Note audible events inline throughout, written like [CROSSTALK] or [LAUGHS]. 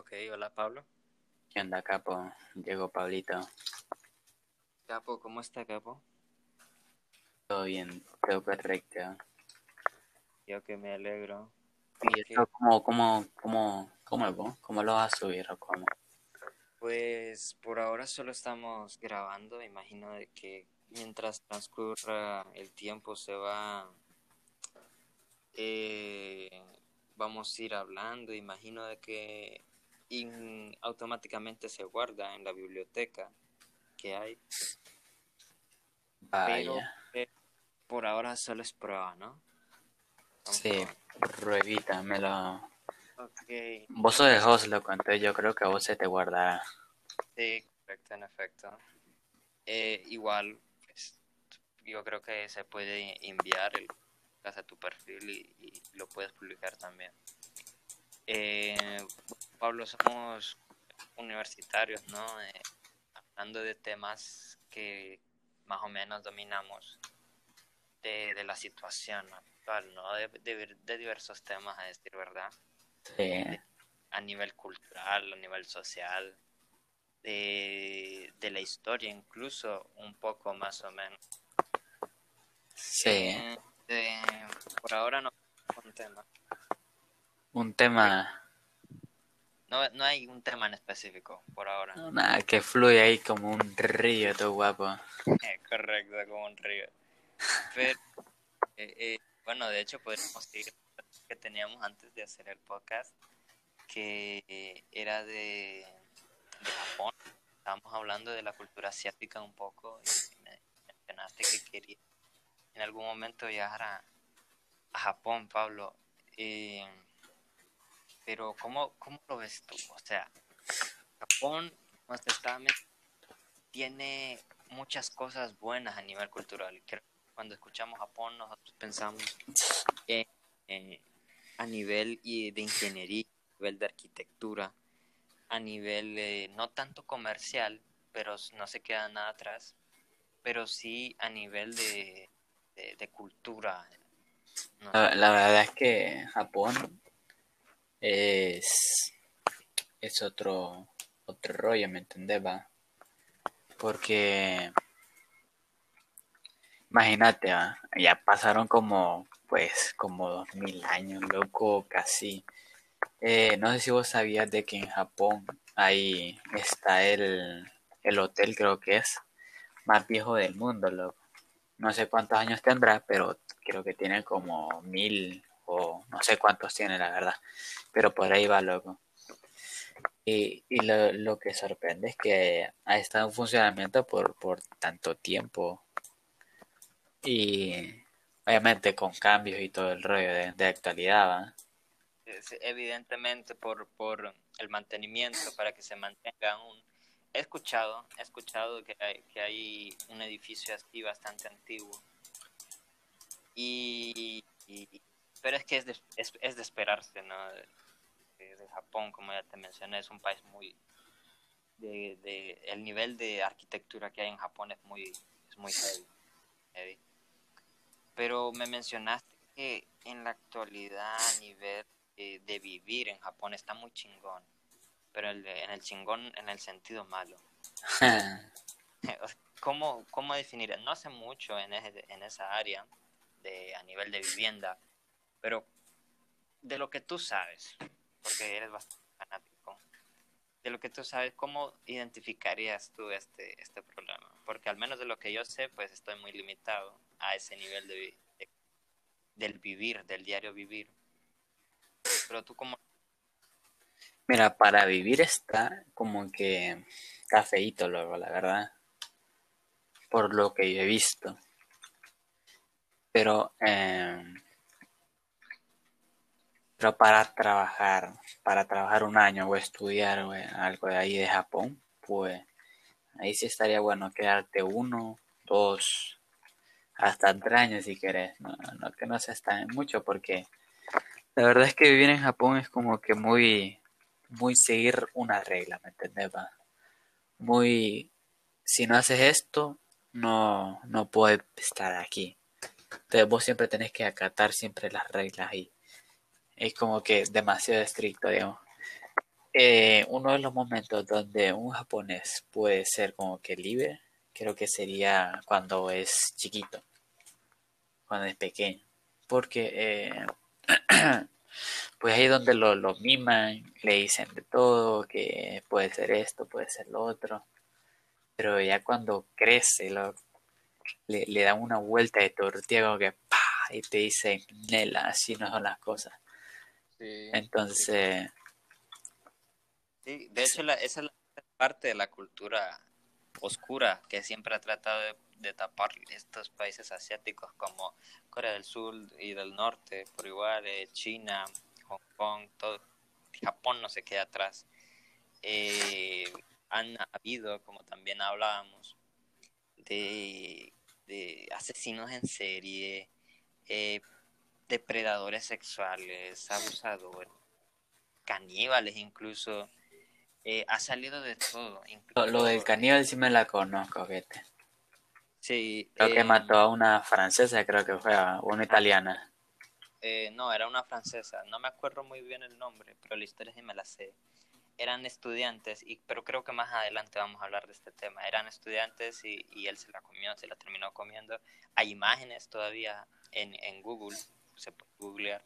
Ok, hola Pablo. ¿Qué onda, Capo? Llegó Pablito. Capo, ¿cómo está Capo? Todo bien, todo correcto. Yo que me alegro. ¿Y esto cómo, cómo, cómo, cómo? ¿Cómo lo vas a subir o cómo? Pues por ahora solo estamos grabando, imagino de que mientras transcurra el tiempo se va, eh, vamos a ir hablando, imagino de que in- automáticamente se guarda en la biblioteca que hay, pero Vaya. eh, por ahora solo es prueba, ¿no? Vamos Sí, ruedita, me lo... a- Ok, Vos sos de host, loco, entonces yo creo que a vos se te guardará. sí, correcto, en efecto. Eh, igual, pues, yo creo que se puede enviar el a tu perfil y, y lo puedes publicar también. Eh, Pablo, somos universitarios, ¿no? Eh, hablando de temas que más o menos dominamos de, de la situación actual, ¿no? De, de- de diversos temas, a decir verdad Sí, a nivel cultural, a nivel social, de, de la historia incluso, un poco más o menos. sí. Eh, eh, por ahora no un tema. Un tema, No, no hay un tema en específico por ahora. nada, que fluye ahí como un río, todo guapo. Eh, [LAUGHS] correcto, como un río. Pero, eh, eh, bueno, de hecho podríamos seguir que teníamos antes de hacer el podcast, que eh, era de, de Japón. Estábamos hablando de la cultura asiática un poco y me mencionaste que quería en algún momento viajar a, a Japón, Pablo. Eh, pero ¿cómo, ¿cómo lo ves tú? O sea, Japón, como te estaba tiene muchas cosas buenas a nivel cultural. Cuando escuchamos Japón, nosotros pensamos en, en- a nivel de ingeniería, a nivel de arquitectura, a nivel eh, no tanto comercial, pero no se queda nada atrás, pero sí a nivel de, de, cultura. la verdad es que Japón es, es otro, otro rollo, ¿me entendés? Porque imagínate, va, ya pasaron como, pues, como dos mil años, loco, casi. Eh, no sé si vos sabías de que en Japón ahí está el, el hotel, creo que es, más viejo del mundo, loco. No sé cuántos años tendrá, pero creo que tiene como mil no sé cuántos tiene, la verdad. Pero por ahí va, loco. Y, y lo, lo que sorprende es que ha estado en funcionamiento por, por tanto tiempo. Y obviamente con cambios y todo el rollo de, de actualidad, ¿va? Evidentemente por, por el mantenimiento, para que se mantenga un... He escuchado, he escuchado que hay, que hay un edificio así bastante antiguo. Y- pero es que es de, es, es de esperarse, ¿no? De, de- de Japón, como ya te mencioné, es un país muy... De, de, el nivel de arquitectura que hay en Japón es muy, es muy heavy, heavy. Pero me mencionaste que en la actualidad a nivel de vivir en Japón está muy chingón, pero el de- en el chingón en el sentido malo. [LAUGHS] [LAUGHS] ¿Cómo, cómo definir? No sé mucho en, ese- en esa área de, a nivel de vivienda, pero de lo que tú sabes, porque eres bastante fanático, de lo que tú sabes, ¿cómo identificarías tú este, este problema? Porque al menos de lo que yo sé, pues estoy muy limitado a ese nivel de, del vivir, del diario vivir. Pero tú como Mira, para vivir está como que está feíto luego, la verdad. Por lo que yo he visto. Pero, eh, pero para trabajar, para trabajar un año o estudiar algo de ahí de Japón, pues ahí sí estaría bueno quedarte uno, dos, hasta tres años si querés. No, que no se está mucho porque la verdad es que vivir en Japón es como que muy muy seguir una regla, ¿me entendés? Muy, si no haces esto, no, no puedes estar aquí. Entonces vos siempre tenés que acatar siempre las reglas y es como que demasiado estricto, digamos. eh, uno de los momentos donde un japonés puede ser como que libre, creo que sería cuando es chiquito, cuando es pequeño. Porque eh, [CLEARS THROAT] pues ahí donde lo, lo miman, le dicen de todo, que puede ser esto, puede ser lo otro. Pero ya cuando crece, lo, le, le dan una vuelta de tortilla como que ¡pah! y te dicen, Nela, así no son las cosas. Sí, Entonces, sí. De hecho, la, esa es la parte de la cultura oscura que siempre ha tratado de, de tapar estos países asiáticos como Corea del Sur y del Norte, por igual, eh, China, Hong Kong, todo. Japón no se queda atrás. Eh, han habido, como también hablábamos, de, de asesinos en serie, eh, depredadores sexuales, abusadores, caníbales incluso. Eh, ha salido de todo. lo, Incluso, lo del caníbal sí me la conozco, fíjate. Sí, Creo que eh, mató a una francesa, creo que fue, a una italiana. eh, no, era una francesa. No me acuerdo muy bien el nombre, pero la historia sí me la sé. Eran estudiantes, y, pero creo que más adelante vamos a hablar de este tema. Eran estudiantes y, y él se la comió, se la terminó comiendo. Hay imágenes todavía en, en Google, se puede googlear.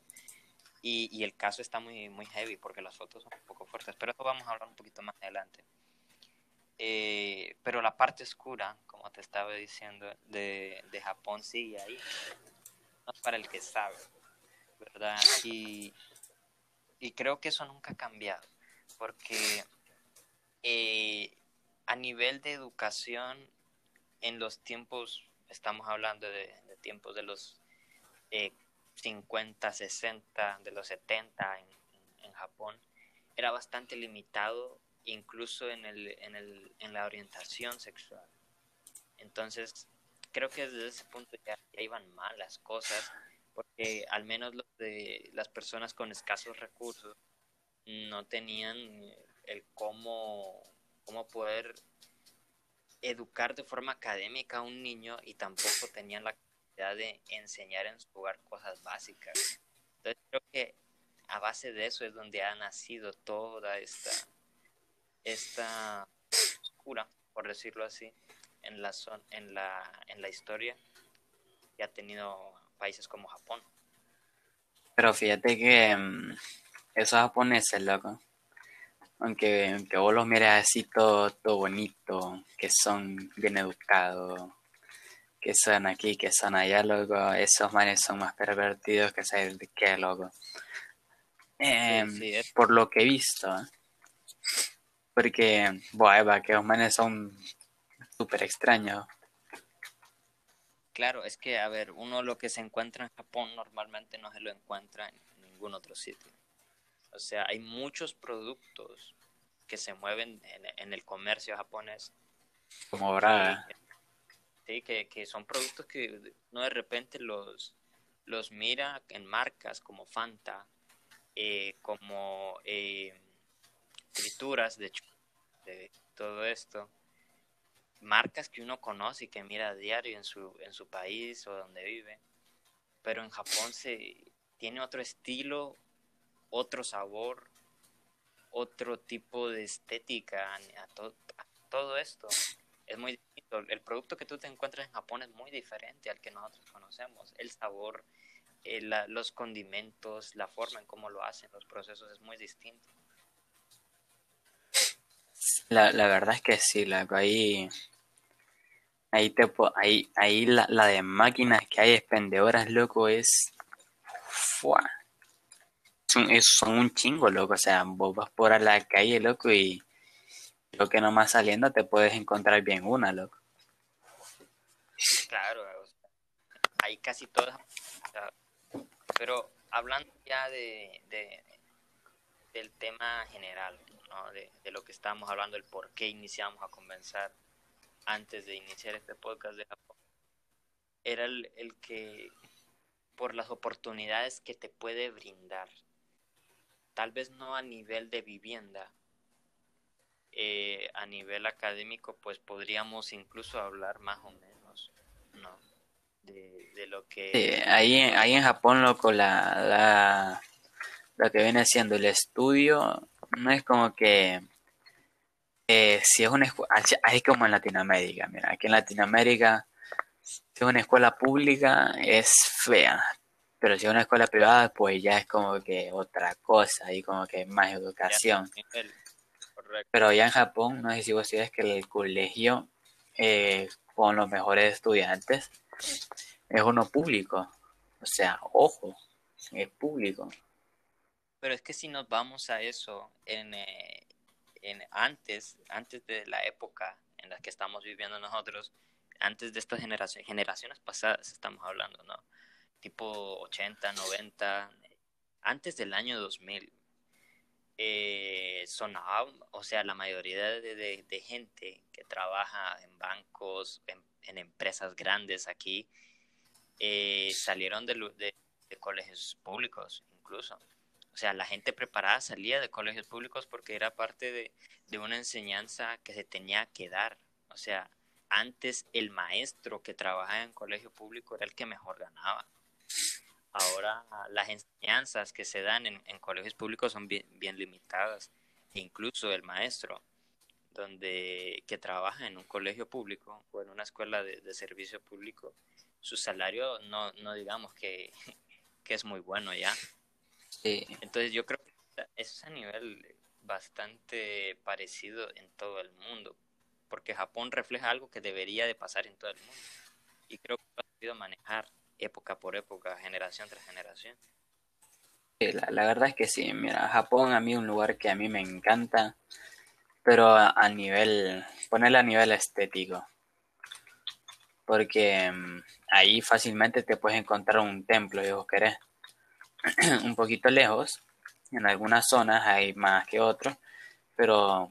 Y, y el caso está muy, muy heavy porque las fotos son un poco fuertes, pero eso vamos a hablar un poquito más adelante. Eh, pero la parte oscura, como te estaba diciendo, de, de Japón sigue ahí. No es para el que sabe, ¿verdad? Y, y creo que eso nunca ha cambiado, porque eh, a nivel de educación, en los tiempos, estamos hablando de, de tiempos de los eh, 50, 60, de los 70 en, en, Japón, era bastante limitado incluso en, el, en, el, en la orientación sexual. Entonces, creo que desde ese punto ya, ya iban mal las cosas, porque al menos los de las personas con escasos recursos no tenían el cómo, cómo poder educar de forma académica a un niño y tampoco tenían la de enseñar en su hogar cosas básicas. Entonces creo que a base de eso es donde ha nacido toda esta, esta oscura, por decirlo así, en la, son, en la, en la historia que ha tenido países como Japón. Pero fíjate que um, esos japoneses, loco, aunque, aunque vos los mires así todo bonito, que son bien educados, que son aquí, que son allá, loco, esos manes son más pervertidos que saber de qué, loco. Eh, Sí, sí, es- por lo que he visto, ¿eh? porque, bueno, que los manes son súper extraños. Claro, es que, a ver, uno lo que se encuentra en Japón normalmente no se lo encuentra en ningún otro sitio. O sea, hay muchos productos que se mueven en, en el comercio japonés. Como Braga. Sí, que, que son productos que uno de repente los, los mira en marcas como Fanta, eh, como eh, frituras de, de todo esto, marcas que uno conoce y que mira a diario en su, en su país o donde vive, pero en Japón se tiene otro estilo, otro sabor, otro tipo de estética a to- a todo esto. Es muy distinto. El producto que tú te encuentras en Japón es muy diferente al que nosotros conocemos. El sabor, eh, la- los condimentos, la forma en cómo lo hacen, los procesos es muy distinto. La, la verdad es que sí, loco, ahí, ahí, te, ahí, ahí la, la de máquinas que hay expendedoras, loco, es... Son, es- son un chingo, loco, o sea, vos vas por a la calle, loco, y lo que nomás saliendo te puedes encontrar bien una, loco. Claro, o hay casi todas. pero hablando ya de, de- del tema general, ¿no? de, de lo que estábamos hablando, el por qué iniciamos a conversar antes de iniciar este podcast de Japón, era el, el que por las oportunidades que te puede brindar, tal vez no a nivel de vivienda, eh, a nivel académico, pues podríamos incluso hablar más o menos, ¿no? De, de lo que... Sí, ahí, ahí en Japón, loco, la, la, lo que viene siendo el estudio no es como que eh, si es una escuela, así como en Latinoamérica, mira, aquí en Latinoamérica, si es una escuela pública es fea, pero si es una escuela privada, pues ya es como que otra cosa y como que más educación. Pero ya en Japón, no sé si vos que el colegio eh, con los mejores estudiantes es uno público. O sea, ojo, es público. Pero es que si nos vamos a eso, en, eh, en antes, antes de la época en la que estamos viviendo nosotros, antes de estas generaciones, generaciones pasadas estamos hablando, ¿no? tipo 80, 90, antes del año 2000, eh, sonaba, o sea, la mayoría de, gente que trabaja en bancos, en, empresas grandes aquí, eh, salieron de, de, colegios públicos incluso. O sea, la gente preparada salía de colegios públicos porque era parte de, de una enseñanza que se tenía que dar. O sea, antes el maestro que trabajaba en colegio público era el que mejor ganaba. Ahora las enseñanzas que se dan en, colegios públicos son bien, limitadas. incluso el maestro donde que trabaja en un colegio público o en una escuela de, servicio público, su salario no, no digamos que, [LAUGHS] es muy bueno ya. Entonces yo creo que es a nivel bastante parecido en todo el mundo, porque Japón refleja algo que debería de pasar en todo el mundo. Y creo que lo ha podido manejar época por época, generación tras generación. la, verdad es que sí, mira, Japón a mí es un lugar que a mí me encanta, pero a, nivel, ponerle a nivel estético, porque mm, ahí fácilmente te puedes encontrar un templo, si vos querés, [CLEARS THROAT] un poquito lejos, en algunas zonas hay más que otros, pero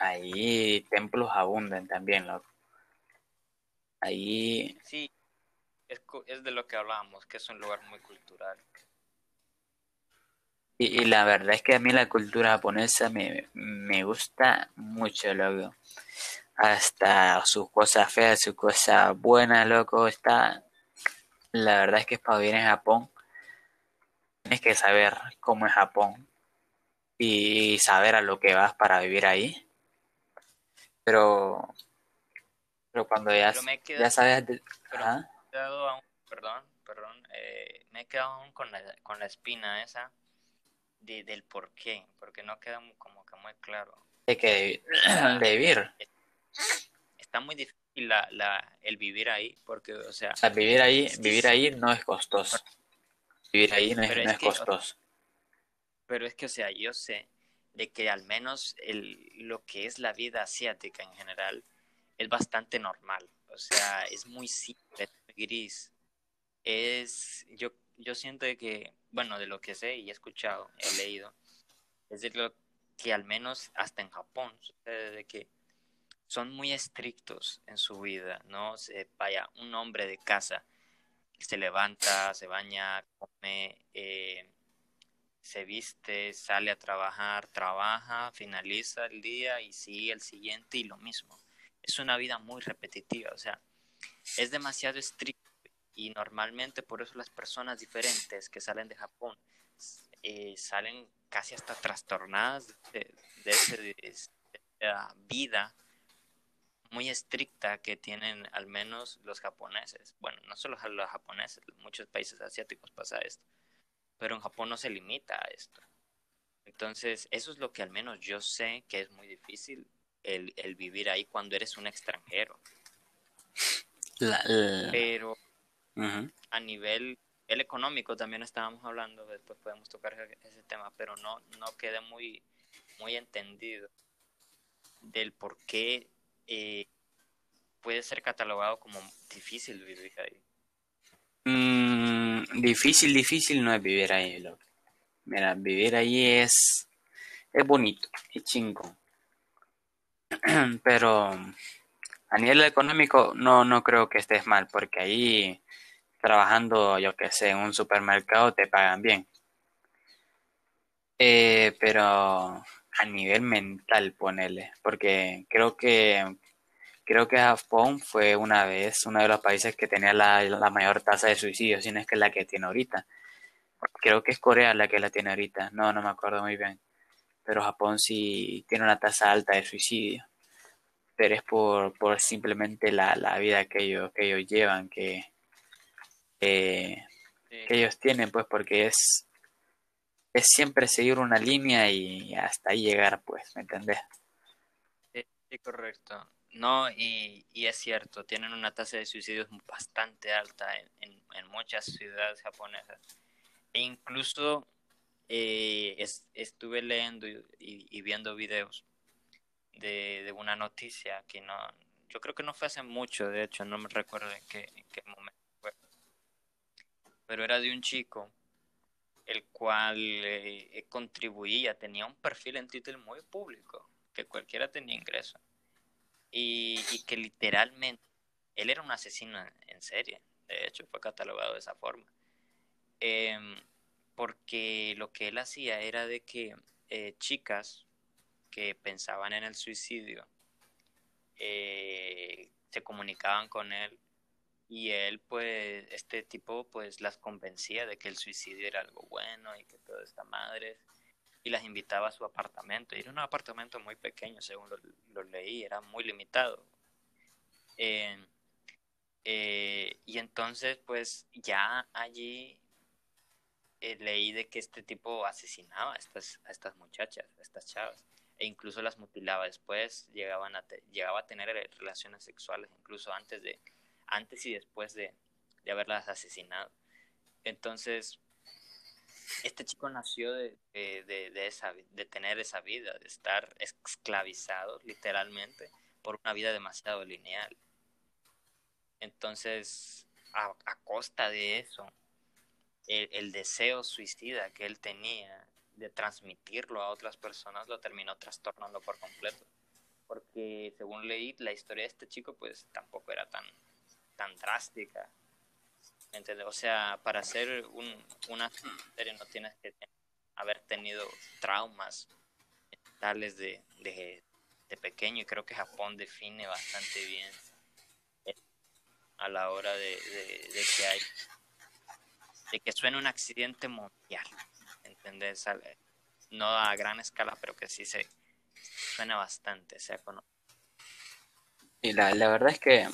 ahí templos abundan también, loco. Ahí... Sí, es, de lo que hablábamos, que es un lugar muy cultural. Y, la verdad es que a mí la cultura japonesa me, me gusta mucho, loco. Hasta sus cosas feas, sus cosas buenas, loco, está... La verdad es que para vivir en Japón tienes que saber cómo es Japón y saber a lo que vas para vivir ahí. Pero, pero cuando ya, ya sabes... perdón, perdón, eh, me he quedado aún con la, con la espina esa de, del por qué, porque no queda como que muy claro. De que de [CLEARS THROAT] vivir. Está muy difícil la, la, el vivir ahí, porque, o sea... vivir ahí, vivir ahí no es costoso. Vivir ahí no es, costoso. Pero es que, o sea, yo sé de que al menos el, lo que es la vida asiática en general es bastante normal. O sea, es muy simple, gris. Es, yo, yo siento que, bueno, de lo que sé y he escuchado, he leído, es de lo que al menos hasta en Japón sucede de que son muy estrictos en su vida, ¿no? Se, vaya, un hombre de casa se levanta, se baña, come, eh, se viste, sale a trabajar, trabaja, finaliza el día y sigue el siguiente y lo mismo. Es una vida muy repetitiva, o sea, es demasiado estricto y normalmente por eso las personas diferentes que salen de Japón eh, salen casi hasta trastornadas de, esa vida muy estricta que tienen al menos los japoneses. Bueno, no solo los japoneses, muchos países asiáticos pasa esto, pero en Japón no se limita a esto. Entonces, eso es lo que al menos yo sé que es muy difícil el, el vivir ahí cuando eres un extranjero. Pero a nivel el económico también estábamos hablando, después podemos tocar ese tema, pero no, no quedé muy, muy entendido del por qué eh, puede ser catalogado como difícil vivir ahí. Mm, difícil, difícil no es vivir ahí, Mira, vivir ahí es, es bonito, es chingo. [CLEARS THROAT] Pero a nivel económico no, no creo que estés mal, porque ahí trabajando, yo que sé, en un supermercado te pagan bien. Eh, pero a nivel mental, ponele, porque creo que creo que Japón fue una vez uno de los países que tenía la, la mayor tasa de suicidio, si no es que la que tiene ahorita. Creo que es Corea la que la tiene ahorita, no, no me acuerdo muy bien. pero Japón sí tiene una tasa alta de suicidio. Pero es por, por simplemente la, la vida que ellos, que ellos llevan, que, que ellos tienen, pues porque es, es siempre seguir una línea y hasta ahí llegar, pues, ¿me entendés? Sí, correcto. No, y, y, es cierto, tienen una tasa de suicidios bastante alta en, en, muchas ciudades japonesas. E incluso eh, estuve leyendo y, viendo videos de, de, una noticia que no, yo creo que no fue hace mucho, de hecho, no me recuerdo en qué, en qué momento fue. Pero era de un chico el cual eh, contribuía, tenía un perfil en Twitter muy público, que cualquiera tenía ingreso. Y, que literalmente él era un asesino en serie, de hecho fue catalogado de esa forma. Em, porque lo que él hacía era de que eh, chicas que pensaban en el suicidio eh, se comunicaban con él y él pues este tipo pues las convencía de que el suicidio era algo bueno y que todo está madre y las invitaba a su apartamento. Y era un apartamento muy pequeño según lo, leí era muy limitado. Eh, y entonces pues ya allí eh, leí de que este tipo asesinaba a estas, a estas muchachas a estas chavas e incluso las mutilaba después llegaban llegaba a tener relaciones sexuales incluso antes de antes y después de, haberlas asesinado. Entonces, este chico nació de, de, esa, de tener esa vida, de estar esclavizado literalmente por una vida demasiado lineal. Entonces, a, costa de eso, el, deseo suicida que él tenía de transmitirlo a otras personas lo terminó trastornando por completo. Porque según leí, la historia de este chico pues tampoco era tan, tan drástica. ¿Entiendes? O sea, para hacer un, una serie no tienes que haber tenido traumas tales de, de, pequeño y creo que Japón define bastante bien a la hora de, de, que hay de que suene un accidente mundial ¿entendés? no a gran escala pero que sí se suena bastante sea y la, la verdad es que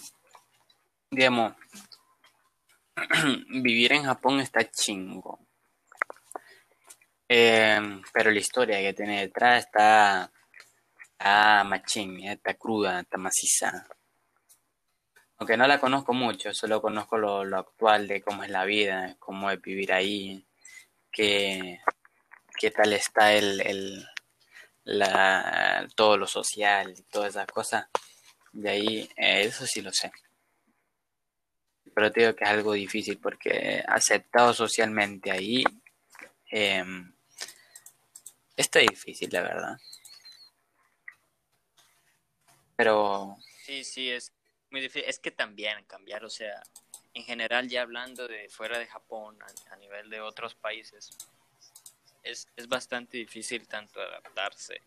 digamos, [CLEARS THROAT] vivir en Japón está chingo. Em, pero la historia que tiene detrás está, está machín, está cruda, está maciza. Aunque no la conozco mucho, solo conozco lo, actual de cómo es la vida, cómo es vivir ahí, qué, qué tal está el, el la, todo lo social y todas esas cosas. De ahí, eh, eso sí lo sé pero te digo que es algo difícil porque aceptado socialmente ahí eh, está difícil, la verdad. Pero... Sí, sí, es muy difícil. Es que también cambiar, o sea, en general ya hablando de fuera de Japón, a, nivel de otros países, es, es bastante difícil tanto adaptarse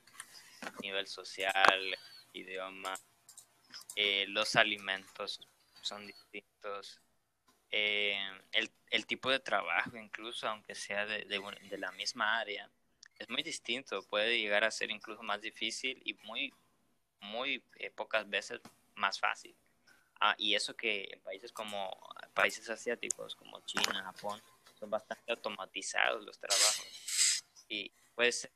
a nivel social, idioma, eh, los alimentos son distintos. Eh, el, el, tipo de trabajo, incluso aunque sea de, de, la misma área, es muy distinto. Puede llegar a ser incluso más difícil y muy, muy eh, pocas veces más fácil. Ah, y eso que en países como países asiáticos como China, Japón, son bastante automatizados los trabajos. Y puede ser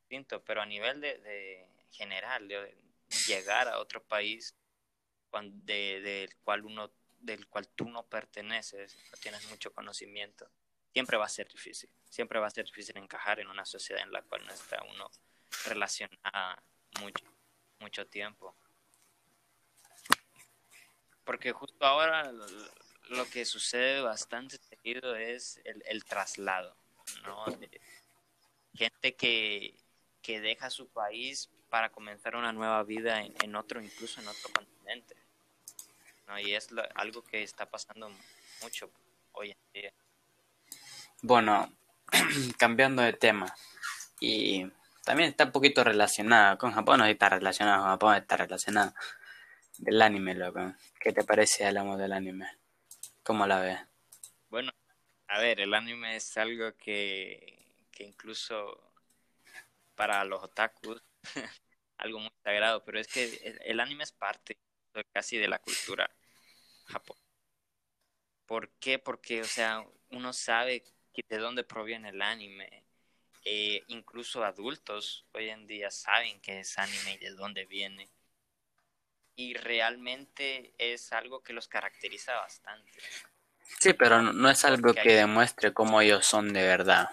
distinto, pero a nivel de, de general, de llegar a otro país de, del cual uno del cual tú no perteneces, no tienes mucho conocimiento, siempre va a ser difícil. Siempre va a ser difícil encajar en una sociedad en la cual no está uno relacionado mucho, mucho tiempo. Porque justo ahora lo que sucede bastante seguido es el, el traslado, ¿no? Gente que, que deja su país para comenzar una nueva vida en, en otro, incluso en otro continente. ¿no? Y es algo que está pasando mucho hoy en día. Bueno, [CLEARS THROAT] cambiando de tema, y también está un poquito relacionado con Japón, no está relacionado con Japón, está relacionado del anime, loco. ¿Qué te parece hablamos del anime? ¿Cómo la ves? Bueno, a ver, el anime es algo que, que incluso para los otakus [LAUGHS] algo muy sagrado, pero es que el anime es parte casi de la cultura japonesa. ¿Por qué? Porque, o sea, uno sabe de dónde proviene el anime. Eh, incluso adultos hoy en día saben que es anime y de dónde viene. Y realmente es algo que los caracteriza bastante. Sí, pero no es algo que demuestre cómo ellos son de verdad.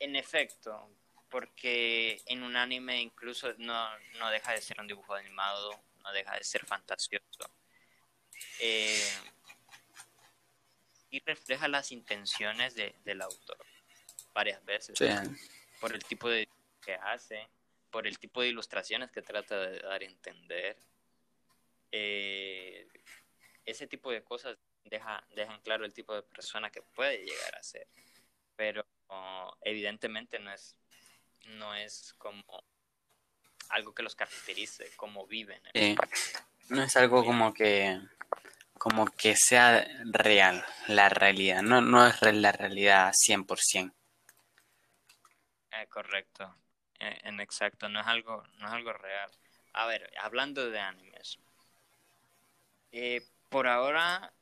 En efecto, porque en un anime incluso no, no deja de ser un dibujo animado, no deja de ser fantasioso. Eh, y refleja las intenciones de, del autor varias veces. Por el tipo de que hace, por el tipo de ilustraciones que trata de dar a entender. Eh, ese tipo de cosas deja, dejan claro el tipo de persona que puede llegar a ser. Pero evidentemente no es, no es como algo que los caracterice, como viven. No es algo como que como que sea real la realidad, no, no es la realidad 100%. Eh, correcto, eh, en exacto, no es, algo, no es algo real. A ver, hablando de animes, eh, por ahora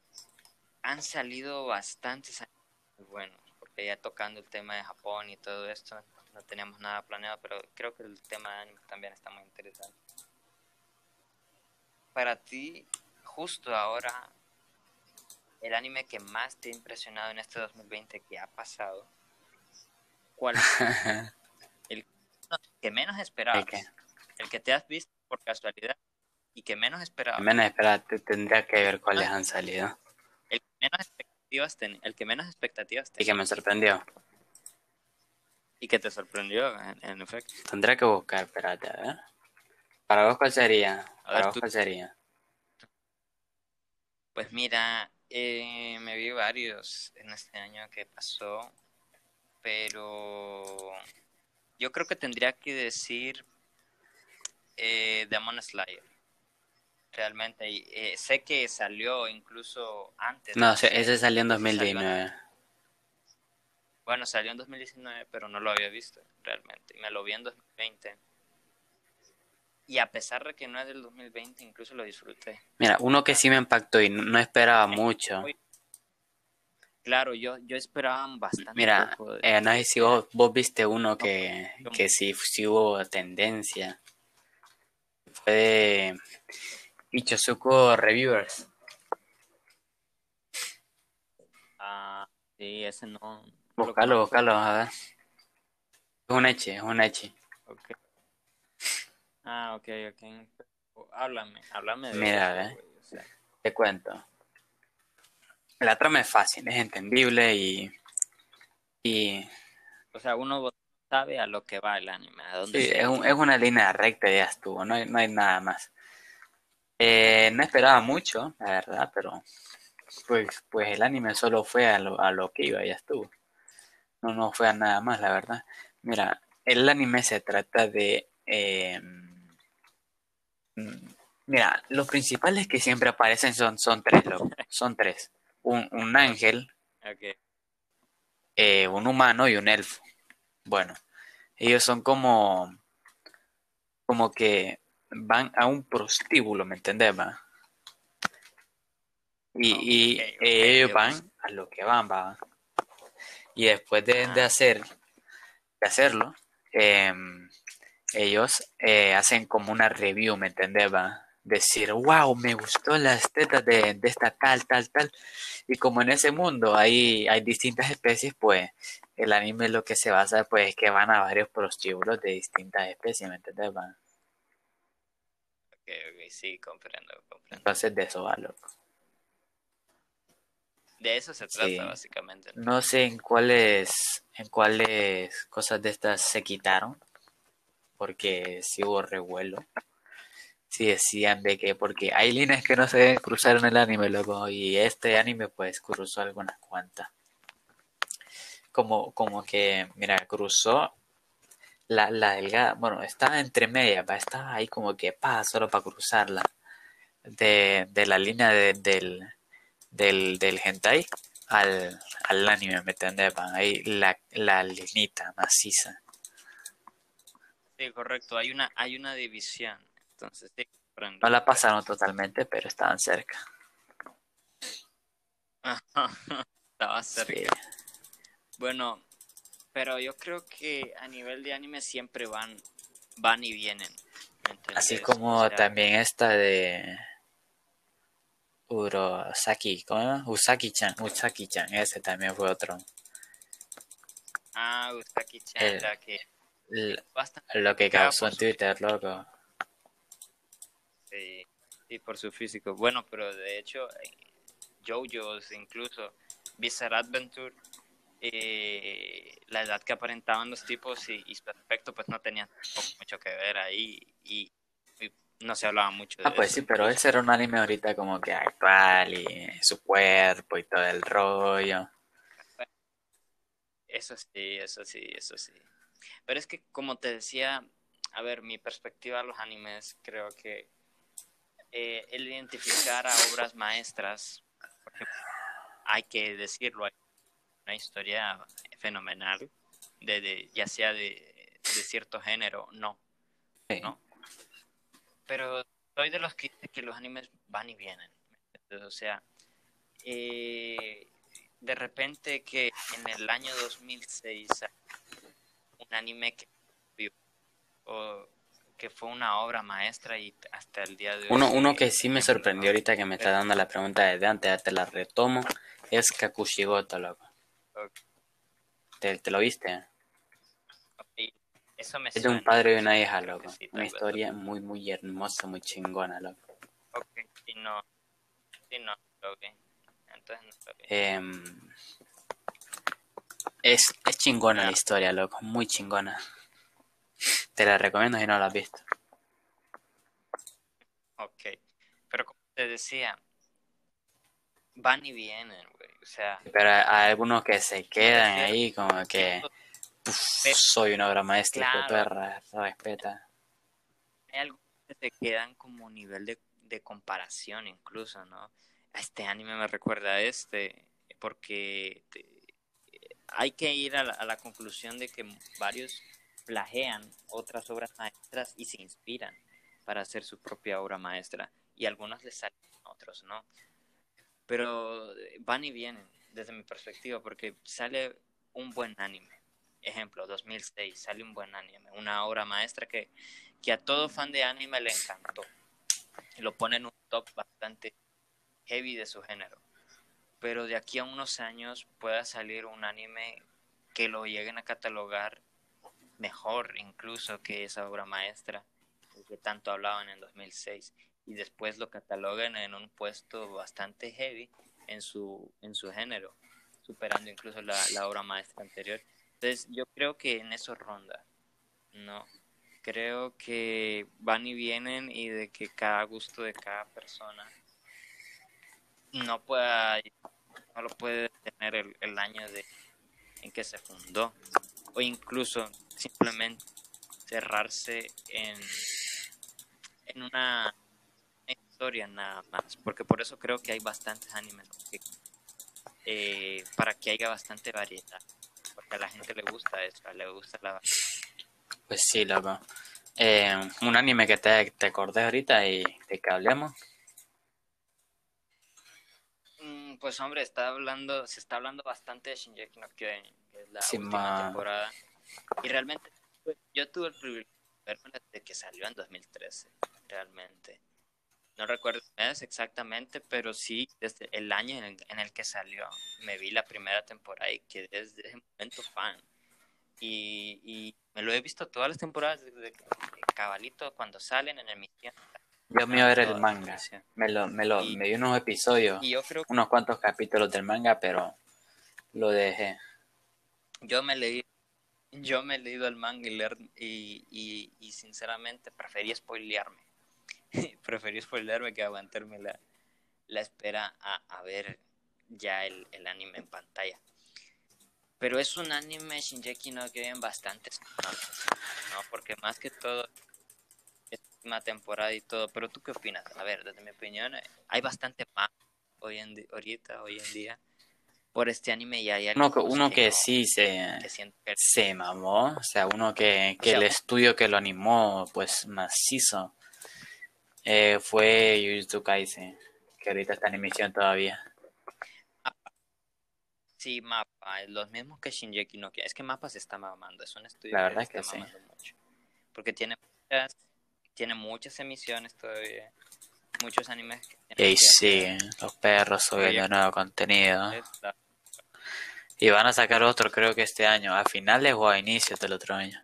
han salido bastantes animes buenos, ya tocando el tema de Japón y todo esto, no teníamos nada planeado, pero creo que el tema de anime también está muy interesante. Para ti, justo ahora, el anime que más te ha impresionado en este 2020 que ha pasado, ¿cuál es? [LAUGHS] el que menos esperabas. ¿El, que te has visto por casualidad y que menos esperabas. Menos esperabas, tendría que ver cuáles han salido. El que menos expectativas, el que menos expectativas Y que me sorprendió. Y que te sorprendió, en, efecto. Tendría que buscar, espérate, a ver. ¿Para vos cuál sería? ¿Para vos cuál sería? Pues mira, eh, me vi varios en este año que pasó, pero yo creo que tendría que decir eh, Demon Slayer. Realmente, eh, sé que salió incluso antes. No, ese salió en 2019. Bueno, salió en 2019, pero no lo había visto realmente. Me lo vi en 2020 y a pesar de que no es del 2020, incluso lo disfruté. Mira, uno que sí me impactó y no esperaba mucho. Claro, yo, yo esperaba bastante. Mira, eh, no sé si vos, vos viste uno que, que sí, sí, hubo tendencia. Fue de Ichosuko Reviewers. Ah, sí, ese no. Búscalo, búscalo, a ver. Es un eche, es un eche. Okay. Ah, ok, ok. Háblame, háblame de Mira, eso, te cuento. La trama es fácil, es entendible y, y... O sea, uno sabe a lo que va el anime. ¿a dónde sí, es, es, una línea recta y ya estuvo, no hay, no hay nada más. Eh, no esperaba mucho, la verdad, pero pues, pues el anime solo fue a lo, a lo que iba, ya estuvo. No, no fue a nada más, la verdad. Mira, el anime se trata de... Eh, Mm, mira, los principales que siempre aparecen son, son tres, [LAUGHS] son tres. Un, un ángel, eh, un humano y un elfo. Bueno, ellos son como, como que van a un prostíbulo, ¿me entendés? Y, y ellos van a lo que van, va. Y después de, de ah. hacer, de hacerlo, eh, ellos eh, hacen como una review, ¿me entendés? Va? Decir, wow, me gustó la tetas de, de, esta tal, tal, tal. Y como en ese mundo hay, hay distintas especies, pues el anime lo que se basa pues es que van a varios prostíbulos de distintas especies, ¿me entendés? Va? Ok, sí, comprendo, comprendo. Entonces de eso va, loco. De eso se trata, básicamente. ¿no? sé en cuáles, en cuáles cosas de estas se quitaron porque si hubo revuelo. Si decían de que, porque hay líneas que no se deben cruzar en el anime, loco, y este anime pues cruzó algunas cuantas. Como, como que, mira, cruzó la, la delgada, bueno, estaba entre medias, estaba ahí como que, pa, solo para cruzarla. De, de la línea del, del, del hentai al, al anime, ¿me entiendes? Ahí la, la linita maciza Sí, correcto. Hay una, hay una división. Entonces, sí. No la pasaron totalmente, pero estaban cerca. [LAUGHS] Estaba cerca. Sí. Bueno, pero yo creo que a nivel de anime siempre van, van y vienen. Así O como sea, también esta de Urosaki, ¿cómo? Usaki-chan, Usaki-chan, ese también fue otro. Ah, Usaki-chan, la que L- Lo que causó en Twitter, loco. Sí, sí, por su físico. Bueno, pero de hecho, eh, JoJo's incluso, Bizarre Adventure, eh, la edad que aparentaban los tipos y, y su aspecto, pues no tenía mucho que ver ahí y, y no se hablaba mucho de Ah, pues eso. sí, pero ese era un anime ahorita como que actual y su cuerpo y todo el rollo. Eso sí, eso sí, eso sí. Pero es que, como te decía, a ver, mi perspectiva a los animes, creo que eh, el identificar a obras maestras, hay que decirlo, hay una historia fenomenal, de, de- ya sea de, de cierto género, no, Sí. ¿no? Pero soy de los que dice que los animes van y vienen. O sea, eh, de repente que en el año 2006 salió un anime que o que fue una obra maestra y hasta el día de hoy Uno, uno que sí me sorprendió ahorita que me está dando la pregunta desde antes, ya te la retomo, es Kakushigoto, loco. ¿Te, te lo viste? Ok, Eso me Es de un padre y una hija, loco. Una historia muy, muy hermosa, muy chingona, loco. Ok, si no, si no, ok. Entonces no ok. Em, es, es chingona la historia, loco. Muy chingona. Te la recomiendo si no la has visto. Ok, pero como te decía, van y vienen, güey. O sea, Pero hay, algunos que se quedan ahí como que "Uf, soy una obra maestra, Claro. perra, respeta. hay algunos que te quedan como nivel de, de comparación incluso, ¿no? A Este anime me recuerda a este, porque te- hay que ir a la, a la conclusión de que varios plagean otras obras maestras y se inspiran para hacer su propia obra maestra, y algunos les salen, otros no. Pero eh, van y vienen, desde mi perspectiva, porque sale un buen anime. Ejemplo, 2006, sale un buen anime, una obra maestra que que a todo fan de anime le encantó. Y lo pone en un top bastante heavy de su género. Pero de aquí a unos años pueda salir un anime que lo lleguen a catalogar mejor incluso que esa obra maestra que tanto hablaban en 2006 y después lo cataloguen en un puesto bastante heavy en su en su género superando incluso la, la obra maestra anterior. Entonces yo creo que en eso ronda no creo que van y vienen y de que cada gusto de cada persona no pueda no lo puede tener el, el año de en que se fundó. O incluso simplemente cerrarse en en una historia nada más porque por eso creo que hay bastantes animes eh, para que haya bastante variedad porque a la gente le gusta eso le gusta la Pues sí, loco. Eh, un anime que te, te acordé ahorita y de que hablemos. Mm, Pues hombre, está hablando, se está hablando bastante de Shinji no Kyojin, que es la Sí, última ma. temporada. Y realmente pues, yo tuve el privilegio de verla desde que salió en 2013, realmente. No recuerdo el mes exactamente, pero sí desde el año en el, en el que salió. Me vi la primera temporada y quedé desde ese momento fan. Y, y me lo he visto todas las temporadas desde cabalito cuando salen en emisión. Yo me iba a ver el manga. Me lo, me lo, Y- me vi unos episodios, Y yo creo que unos cuantos capítulos del manga, pero lo dejé. Yo me leí, yo me he leído el manga y, leer, y, y, y sinceramente preferí spoilearme. [LAUGHS] preferí spoilearme que aguantarme la, la espera a, a ver ya el, el anime en pantalla. Pero es un anime Shinjeki no Kyojin bastante esperado, ¿no? Porque más que todo es una temporada y todo. Pero tú qué opinas? A ver, desde mi opinión, hay bastante más hoy en ahorita, hoy en día. por este anime y hay Uno, que- uno que no, sí se, que que se mamó, o sea, uno que, O que sea, el estudio que lo animó, pues macizo, eh, fue Jujutsu Kaisen, que ahorita está en emisión todavía. sí, Mapa, los mismos que Shinjeki no. Es que Mapa se está mamando, es un estudio La que verdad que está sí. mamando mucho. Porque tiene muchas, tiene muchas emisiones todavía, muchos animes que Y que siguen los perros subiendo nuevo contenido. Y van a sacar otro, creo que este año, a finales o a inicios del otro año.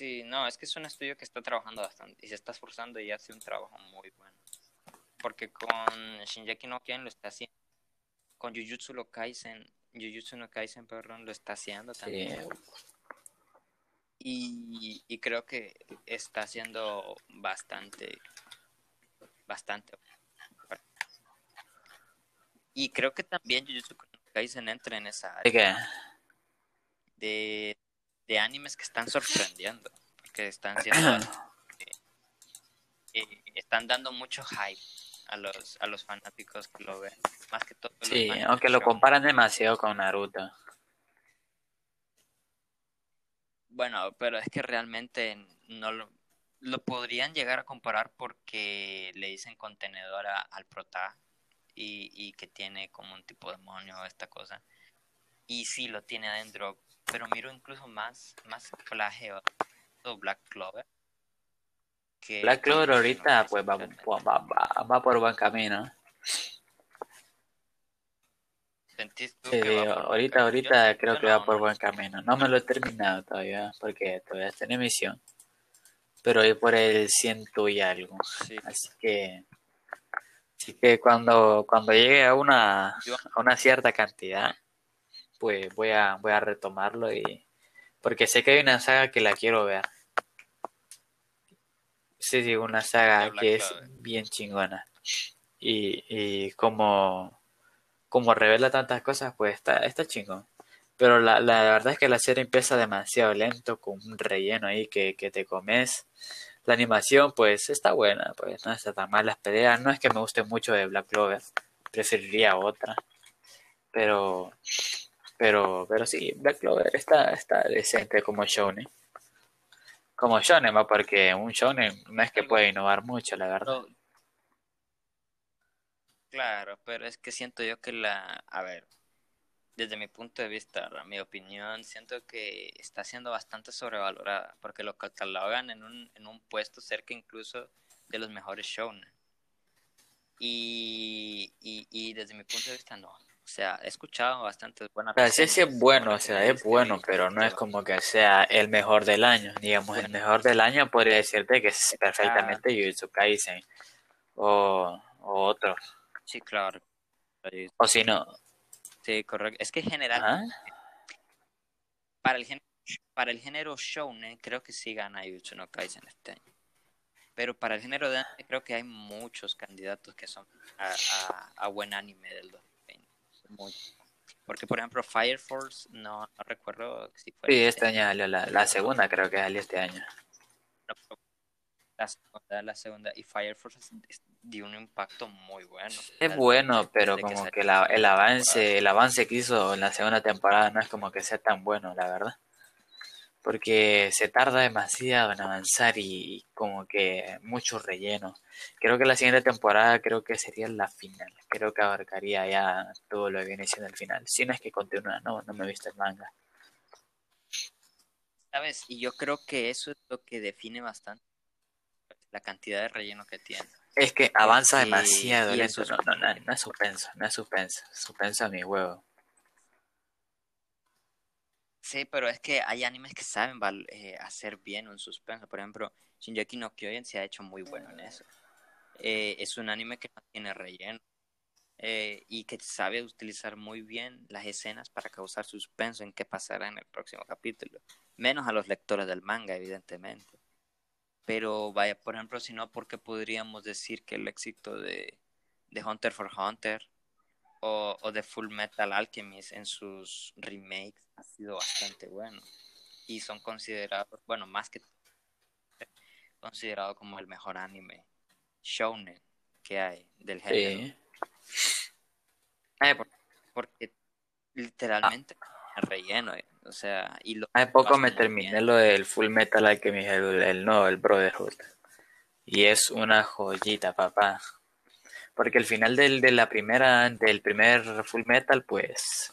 Sí, no, es que es un estudio que está trabajando bastante y se está esforzando y hace un trabajo muy bueno. Porque con Shinjeki no Kyojin lo está haciendo. Con Jujutsu no Kaisen, Jujutsu no Kaisen, perdón, lo está haciendo Sí. también. Y, y creo que está haciendo bastante, bastante. Y creo que también Jujutsu no Kaisen entra en esa área de, de animes que están sorprendiendo, [CLEARS THROAT] que están siendo eh, están dando mucho hype a los a los fanáticos que lo ven, más que todo sí, aunque lo comparan demasiado con Naruto. Bueno, pero es que realmente no lo, lo podrían llegar a comparar porque le dicen contenedor a- al prota y, y que tiene como un tipo de demonio esta cosa. Y sí lo tiene adentro, pero miro incluso más, más plagio o Black Clover. que- Black Clover ahorita no pues va, va, va, va por buen camino. ¿Sentís tú Sí, que va digo, por buen ahorita, ahorita creo que no, va por no. buen camino. No me lo he terminado todavía, porque todavía está en emisión. Pero voy por el ciento y algo. Sí. Así que, así que cuando, cuando llegue a una, a una cierta cantidad, pues voy a, voy a retomarlo y porque sé que hay una saga que la quiero ver. Sí, sí, una saga que es bien chingona. Y, y como, como revela tantas cosas, pues está, está chingón. Pero la, la verdad es que la serie empieza demasiado lento, con un relleno ahí que, que te comes. La animación, pues, está buena, pues no está tan mal las peleas. No es que me guste mucho de Black Clover, preferiría otra. Pero, pero, pero sí, Black Clover está, está decente como shonen. Como shonen, porque un shonen no es que pueda innovar mucho, la verdad. Claro, pero es que siento yo que la, a ver, desde mi punto de vista, mi opinión, siento que está siendo bastante sobrevalorada, porque lo catalogan en un, en un puesto cerca incluso de los mejores shonen. Y, y desde mi punto de vista, no. O sea, he escuchado bastante buenas O sea, sí, sí es bueno, o sea, es bueno, pero no es como que sea el mejor del año. Digamos, el mejor del año podría decirte que es perfectamente Jujutsu Kaisen o, o otro. Sí, claro. O si no, Sí, correcto. Es que en general, ¿ah? para el género, para el género shounen creo que sí gana Jujutsu no Kaisen este año. Pero para el género de anime creo que hay muchos candidatos que son a, a, a buen anime del 2020. Porque por ejemplo Fire Force no, no recuerdo si fue sí, este año salió la, la segunda, creo que salió este año. la segunda, la segunda y Fire Force dio un impacto muy bueno. Es bueno, pero como que la- el avance, el avance que hizo en la segunda temporada no es como que sea tan bueno, la verdad. Porque se tarda demasiado en avanzar y como que mucho relleno. Creo que la siguiente temporada creo que sería la final. Creo que abarcaría ya todo lo que viene siendo el final. Si no es que continúa, no, no me he visto el manga. ¿Sabes? Y yo creo que eso es lo que define bastante la cantidad de relleno que tiene. Es que avanza demasiado y sus- No, no, no, no es suspenso, no es suspenso. Suspenso a mi huevo. Sí, pero es que hay animes que saben eh, hacer bien un suspenso. Por ejemplo, Shinjeki no Kyojin se ha hecho muy bueno en eso. Eh, es un anime que no tiene relleno eh, y que sabe utilizar muy bien las escenas para causar suspenso en qué pasará en el próximo capítulo. Menos a los lectores del manga, evidentemente. Pero vaya, por ejemplo, si no, ¿por qué podríamos decir que el éxito de, de Hunter for Hunter o, o de Full Metal Alchemist en sus remakes ha sido bastante bueno? Y son considerados, bueno, más que considerado como el mejor anime shounen que hay del género. Sí. Eh, porque literalmente relleno, eh, o sea, y lo Hace poco me terminé lo del Full Metal Alchemist, el, el no, el Brotherhood. Y es una joyita, papá. Porque el final del, de la primera, del primer Full Metal, pues,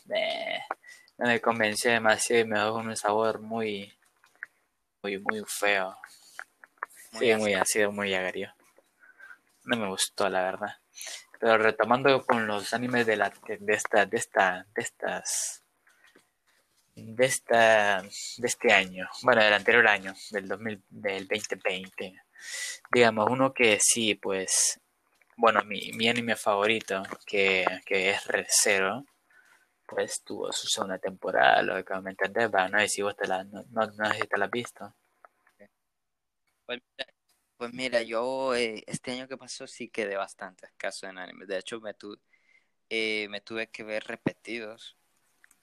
no me convenció demasiado y me dejó un sabor muy, muy, muy feo. Muy sí, muy ácido, muy agario. No me gustó, la verdad. Pero retomando con los animes de la de esta de esta de estas de esta de este año, bueno, del anterior año, del 2000 del 2020. Digamos uno que sí, pues bueno, mi, mi anime favorito que, que es Recero pues tuvo su segunda temporada, lógicamente va, no sé si vos te la no, no, no sé si la has visto. Pues, pues mira, yo eh, este año que pasó sí quedé bastante escaso en anime. De hecho, me, eh, me tuve que ver repetidos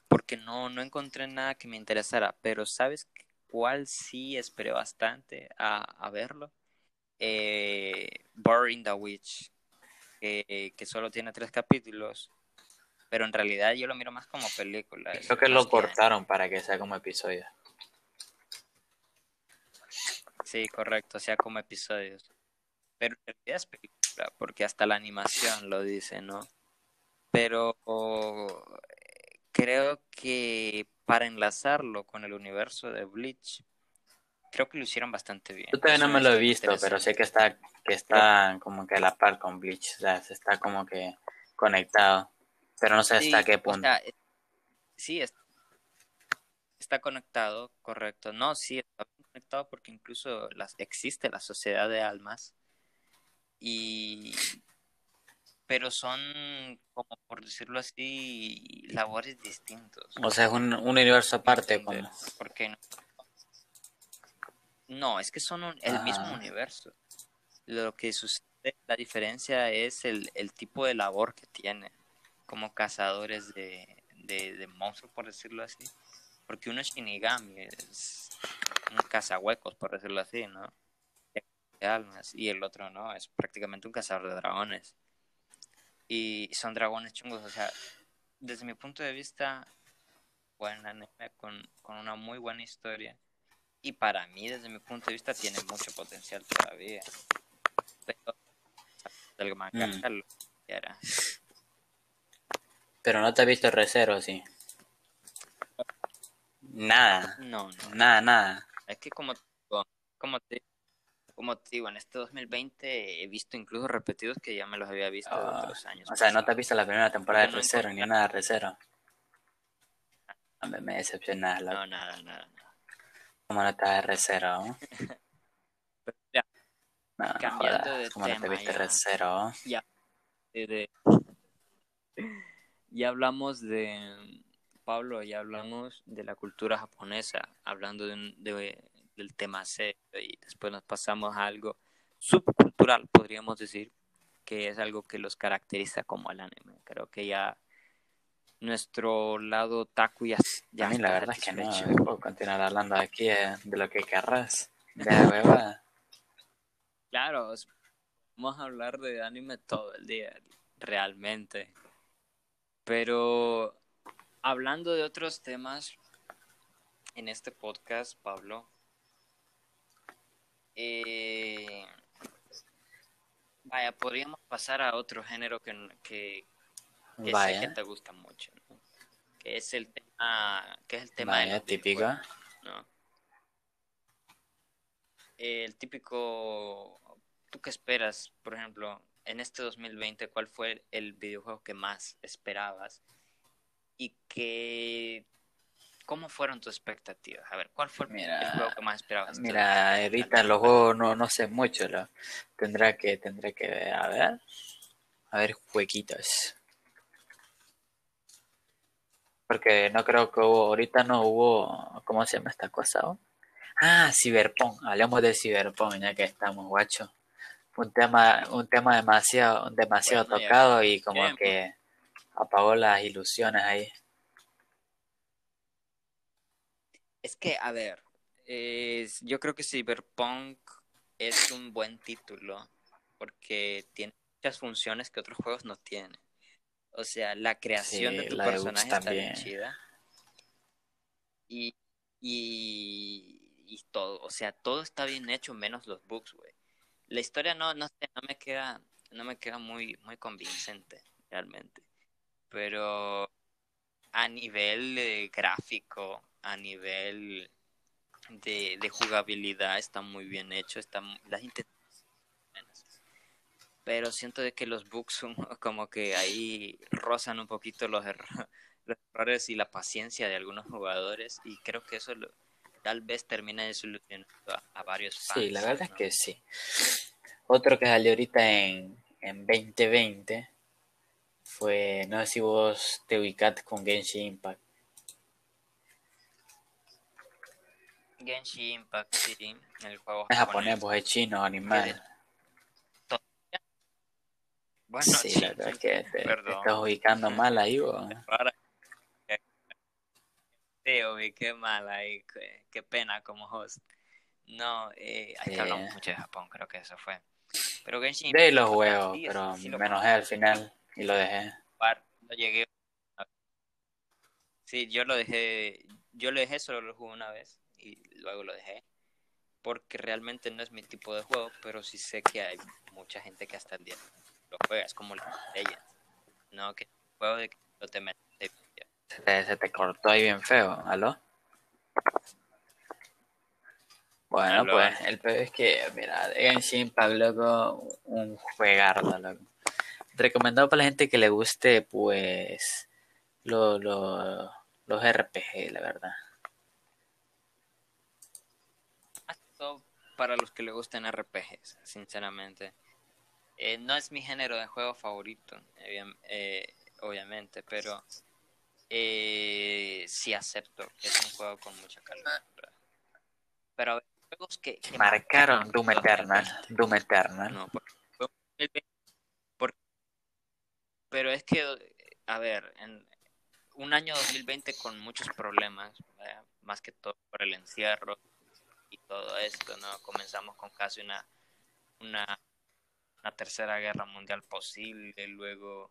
porque no, no encontré nada que me interesara. Pero ¿sabes cuál sí esperé bastante a, verlo? Eh, the Witch, que solo tiene tres capítulos. Pero en realidad yo lo miro más como película. Creo que lo cortaron para que sea como episodio. Sí, correcto, sea como episodios. Pero en realidad es película, porque hasta la animación lo dice, ¿no? Pero creo que para enlazarlo con el universo de Bleach, creo que lo hicieron bastante bien. Yo todavía no me lo he visto, pero sé que está, que está como que a la par con Bleach, o sea, está como que conectado, pero no sé hasta qué punto. sí, está conectado, correcto. No, sí, está conectado porque incluso las, existe la sociedad de almas y pero son como por decirlo así labores distintos o sea es un, universo aparte como porque no? no es que son el mismo universo lo que sucede la diferencia es el, el tipo de labor que tienen como cazadores de, de, de monstruos por decirlo así porque uno es Shinigami es un cazahuecos, por decirlo así, ¿no? De almas, y el otro no, es prácticamente un cazador de dragones. Y son dragones chungos, o sea, desde mi punto de vista, buen anime con, con una muy buena historia. Y para mí, desde mi punto de vista, tiene mucho potencial todavía. Manga mm. lo Pero no te has visto Recero, sí. Nada. No, no. Nada, nada. Es que como, como, te, como te digo, en este 2020 he visto incluso repetidos que ya me los había visto oh, otros años. O sea, no te has visto la primera temporada de Recero, ni nada de Recero. me decepcionas. No, nada, nada. ¿Cómo no te de Recero? [LAUGHS] no, cambiando de ¿Cómo tema, no te viste Recero? Ya, de, ya hablamos de Pablo, ya hablamos de la cultura japonesa, hablando de, del tema serio y después nos pasamos a algo subcultural, podríamos decir, que es algo que los caracteriza como el anime. Creo que ya nuestro lado taku ya, ya a mí la verdad es que no, puedo continuar hablando aquí eh, de lo que querrás. De hueva. Claro, vamos a hablar de anime todo el día, realmente. Pero hablando de otros temas en este podcast, Pablo, eh, vaya, podríamos pasar a otro género que, que, sé que te gusta mucho, que es el tema, que es el tema vaya, típico. El típico, ¿tú qué esperas, por ejemplo, en este 2020, cuál fue el videojuego que más esperabas? y que ¿Cómo fueron tus expectativas? A ver, ¿cuál fue el juego que más esperabas? Mira, ahorita los juegos no, no sé mucho, lo, tendrá que tendré que ver, a ver, a ver jueguitos. Porque no creo que hubo, ahorita no hubo, ¿cómo se llama esta cosa? Ah, Cyberpunk, hablemos de Cyberpunk ya que estamos, guacho. Un tema, un tema demasiado, demasiado tocado y como que apagó las ilusiones ahí. Es que, a ver, yo creo que Cyberpunk es un buen título porque tiene muchas funciones que otros juegos no tienen. O sea, la creación Sí, de tu de personaje está bien chida. Y, y, y todo, o sea, todo está bien hecho menos los bugs, güey. La historia no, no no me queda, no me queda muy, muy convincente, realmente. Pero a nivel eh, gráfico, a nivel de, jugabilidad, está muy bien hecho. Está, las pero siento de que los bugs son [LAUGHS] como que ahí rozan un poquito los, los errores y la paciencia de algunos jugadores y creo que eso lo- tal vez termina desilusionando a, a varios fans. Sí, la verdad es que sí. Otro que salió ahorita en, en 2020 fue, no sé si vos te ubicás con Genshin Impact. Genshin Impact, sí, el juego Es japonés, pues es chino, animal. Bueno, Sí, sí, la verdad es que te, te estás ubicando mal ahí, vos. Para- Sí, oye, qué mal ahí, qué, qué pena como host. No, eh, hay Sí. que hablamos mucho de Japón, creo que eso fue. Pero Genshin De los sí, pero sí me enojé al final y lo dejé. no llegué. Sí, yo lo dejé, yo lo dejé, solo lo jugué una vez y luego lo dejé. Porque realmente no es mi tipo de juego, pero sí sé que hay mucha gente que hasta el día lo juega, es como la Legends. No, que juego de que no te metes. Se te, se te cortó ahí bien feo, ¿aló? Bueno, pues el peor es que, mira, Genshin Impact, loco, un juegardo, loco. Recomendado para la gente que le guste, pues, lo, lo- los RPG, la verdad. Para los que le gustan RPGs, sinceramente. Eh, no es mi género de juego favorito, obvia- eh, obviamente, pero eh, sí acepto que es un juego con mucha calidad. ¿verdad? Pero a ver, juegos que, que Marcaron Doom Eternal. Doom Eternal. No, por- fue un 2020, por- pero es que, a ver, en un año 2020 con muchos problemas, ¿verdad? más que todo por el encierro y todo esto, ¿no? Comenzamos con casi una, una, una tercera guerra mundial posible, luego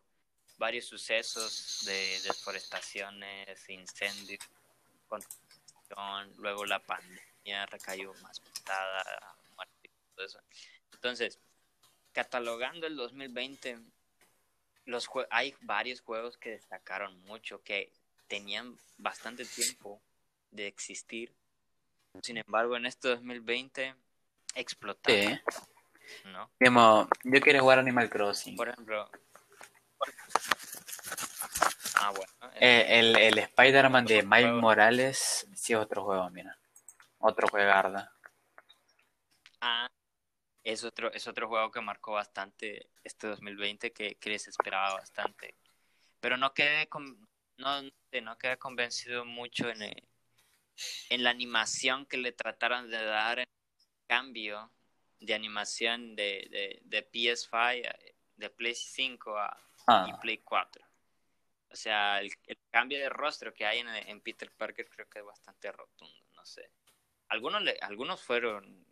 varios sucesos de deforestaciones, incendios, luego la pandemia recayó más pesada, muerte y todo eso. Entonces, catalogando el 2020, los jue- hay varios juegos que destacaron mucho, que tenían bastante tiempo de existir. Sin embargo, en este 2020 explotaron, Sí. ¿no? Digamos, yo quiero jugar Animal Crossing. Por ejemplo... Ah, bueno. Eh, el, el Spider-Man de Miles. Morales, sí, otro juego, mira. Otro juegarda. Ah, es otro, es otro juego que marcó bastante este 2020 que, que les esperaba bastante. Pero no quedé con, no, no quedé convencido mucho en, eh, en la animación que le trataron de dar en cambio de animación de, de, de PS5, eh, de Play 5 a, Ah, y Play 4. O sea, el, el cambio de rostro que hay en, en Peter Parker creo que es bastante rotundo, no sé. Algunos, le- algunos fueron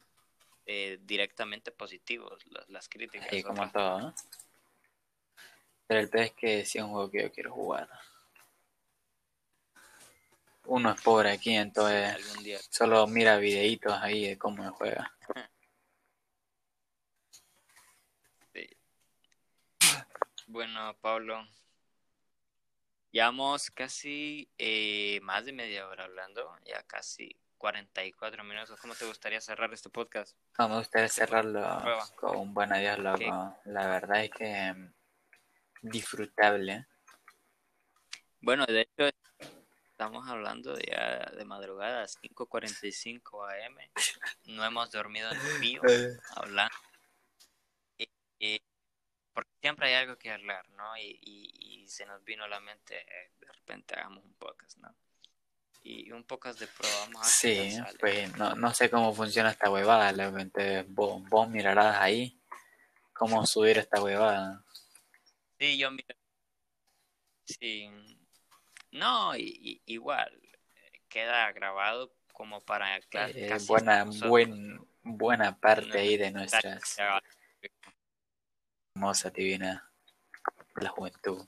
eh, directamente positivos las, las críticas. sí, como todo, ¿no? Pero el pez es que sí es un juego que yo quiero jugar. Uno es pobre aquí, sí, entonces algún día. solo mira videitos ahí de cómo juega. Bueno, Pablo, llevamos casi eh, más de media hora hablando, ya casi 44 minutos. ¿Cómo te gustaría cerrar este podcast? No, me gustaría cerrarlo Prueba. con un buen adiós, loco. La verdad es que mm, disfrutable. Bueno, de hecho, estamos hablando ya de madrugada, 5.45 am. No hemos dormido en vivo, [LAUGHS] hablando. Y- porque siempre hay algo que hablar, ¿no? Y, y- y se nos vino a la mente, eh, de repente hagamos un podcast, ¿no? Y un podcast de qué Sí, pues no, no sé cómo funciona esta huevada, loco. Entonces vos, vos mirarás ahí cómo [LAUGHS] subir esta huevada. Sí, yo miro. Sí. No, y, igual, eh, queda grabado como para Eh, buena, buen, buena parte ahí de nuestras Divinas de la juventud.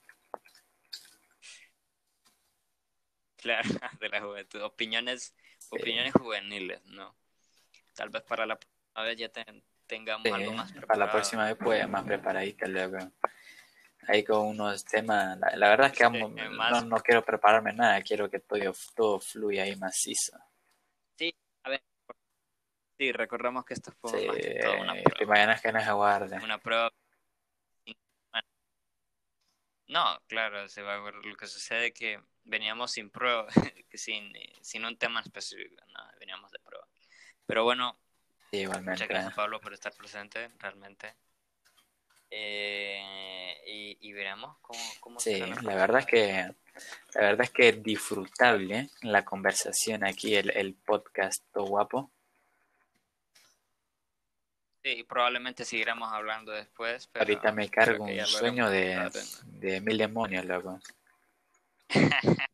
Claro, [LAUGHS] de la juventud. Opiniones, opiniones juveniles, ¿no? Tal vez para la próxima vez ya tengamos algo más preparado. Para la próxima vez, pues, más preparadita luego. Ahí con unos temas. La, verdad es que no, no, quiero prepararme nada, quiero que todo, todo fluya ahí macizo. Sí, a ver. Sí, recordamos que esto fue sí, más que todo una prueba. Te imaginas que no es aguarde. Una prueba no, claro, se va a ver lo que sucede es que veníamos sin prueba, [LAUGHS] sin, sin un tema específico, no, veníamos de prueba. Pero bueno, igualmente. muchas gracias Pablo por estar presente, realmente. Eh, y, veremos cómo, cómo sí, la, verdad es que la verdad es que disfrutable la conversación aquí, el, el podcast todo guapo. Sí, probablemente seguiremos hablando después. Ahorita me cargo un sueño de, de, mil demonios, loco. [LAUGHS]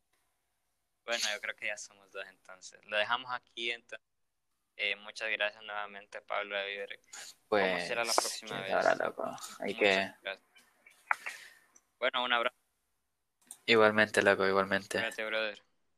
bueno, yo creo que ya somos dos entonces. Lo dejamos aquí entonces. Eh, muchas gracias nuevamente, Pablo Pues, ¿Cómo será la próxima vez? Ahora, loco. Hay que... Bueno, un abrazo. Igualmente, loco, igualmente. Gracias, brother.